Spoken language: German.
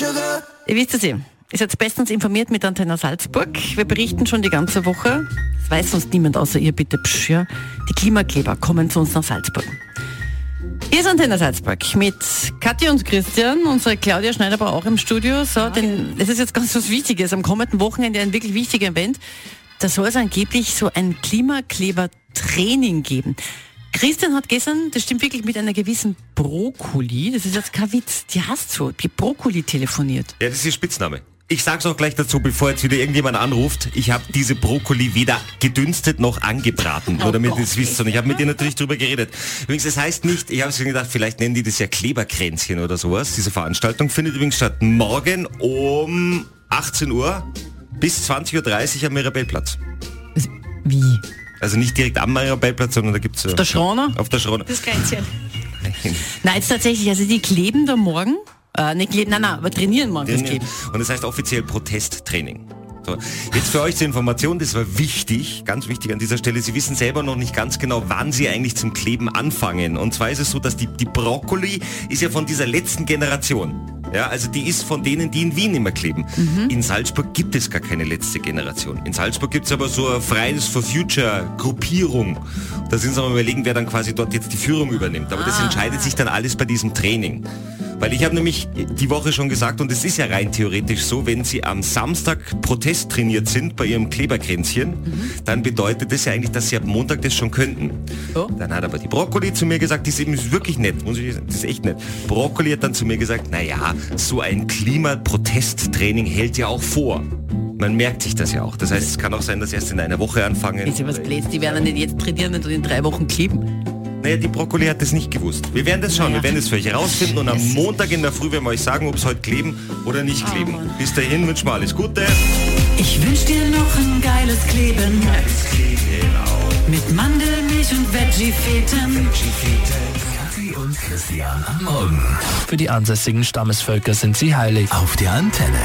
Ihr wisst es ja. Ihr seid bestens informiert mit Antenne Salzburg. Wir berichten schon die ganze Woche. Das weiß sonst niemand außer ihr, bitte. Psch, ja. Die Klimakleber kommen zu uns nach Salzburg. Hier ist Antenne Salzburg mit Katja und Christian, unsere Claudia Schneider aber auch im Studio. So, denn es ist jetzt ganz was Wichtiges. Am kommenden Wochenende ein wirklich wichtiger Event. Da soll es angeblich so ein Klimakleber-Training geben. Christian hat gestern, das stimmt wirklich, mit einer gewissen Brokkoli, das ist jetzt kein Witz, die hast so, die Brokkoli telefoniert. Ja, das ist ihr Spitzname. Ich sag's auch gleich dazu, bevor jetzt wieder irgendjemand anruft. Ich habe diese Brokkoli weder gedünstet noch angebraten, nur damit ihr es wisst. Und ich habe mit ihr natürlich drüber geredet. Übrigens, es das heißt nicht, ich habe mir gedacht, vielleicht nennen die das ja Kleberkränzchen oder sowas. Diese Veranstaltung findet übrigens statt morgen um 18 Uhr bis 20.30 Uhr am Mirabellplatz. Wie? Also nicht direkt am Mirabellplatz, sondern da gibt's Auf der Schroner? Auf der Schroner. Das Kränzchen. Nein, jetzt tatsächlich, also die kleben da morgen äh, nicht kleben, nein, nein, aber trainieren morgen das kleben. Und das heißt offiziell Protesttraining. So, jetzt für euch zur Information, das war wichtig, ganz wichtig an dieser Stelle. Sie wissen selber noch nicht ganz genau, wann Sie eigentlich zum Kleben anfangen. Und zwar ist es so, dass die, die Brokkoli ist ja von dieser letzten Generation. Ja, also die ist von denen, die in Wien immer kleben. Mhm. In Salzburg gibt es gar keine letzte Generation. In Salzburg gibt es aber so eine Fridays for Future Gruppierung. Da sind sie mal überlegen, wer dann quasi dort jetzt die Führung übernimmt. Aber ah. das entscheidet sich dann alles bei diesem Training. Weil ich habe nämlich die Woche schon gesagt, und es ist ja rein theoretisch so, wenn Sie am Samstag Protest trainiert sind bei Ihrem Kleberkränzchen, mhm. dann bedeutet das ja eigentlich, dass Sie ab Montag das schon könnten. Oh. Dann hat aber die Brokkoli zu mir gesagt, die ist eben wirklich nett, muss ich sagen, das ist echt nett. Brokkoli hat dann zu mir gesagt, naja, so ein Klimaprotesttraining hält ja auch vor. Man merkt sich das ja auch. Das heißt, es kann auch sein, dass erst in einer Woche anfangen. Ist ja was Blöds, die werden nicht jetzt trainieren und in drei Wochen kleben. Naja, die Brokkoli hat das nicht gewusst. Wir werden das schauen, naja. wir werden das für euch herausfinden und am Montag in der Früh werden wir euch sagen, ob es heute kleben oder nicht oh, kleben. Oh, Bis dahin wünschen wir alles Gute. Ich wünsche dir noch ein geiles Kleben. Geiles Kleben Mit Mandelmilch und Veggie-Feten. Veggie und Christian am Morgen. Für die ansässigen Stammesvölker sind sie heilig. Auf der Antenne.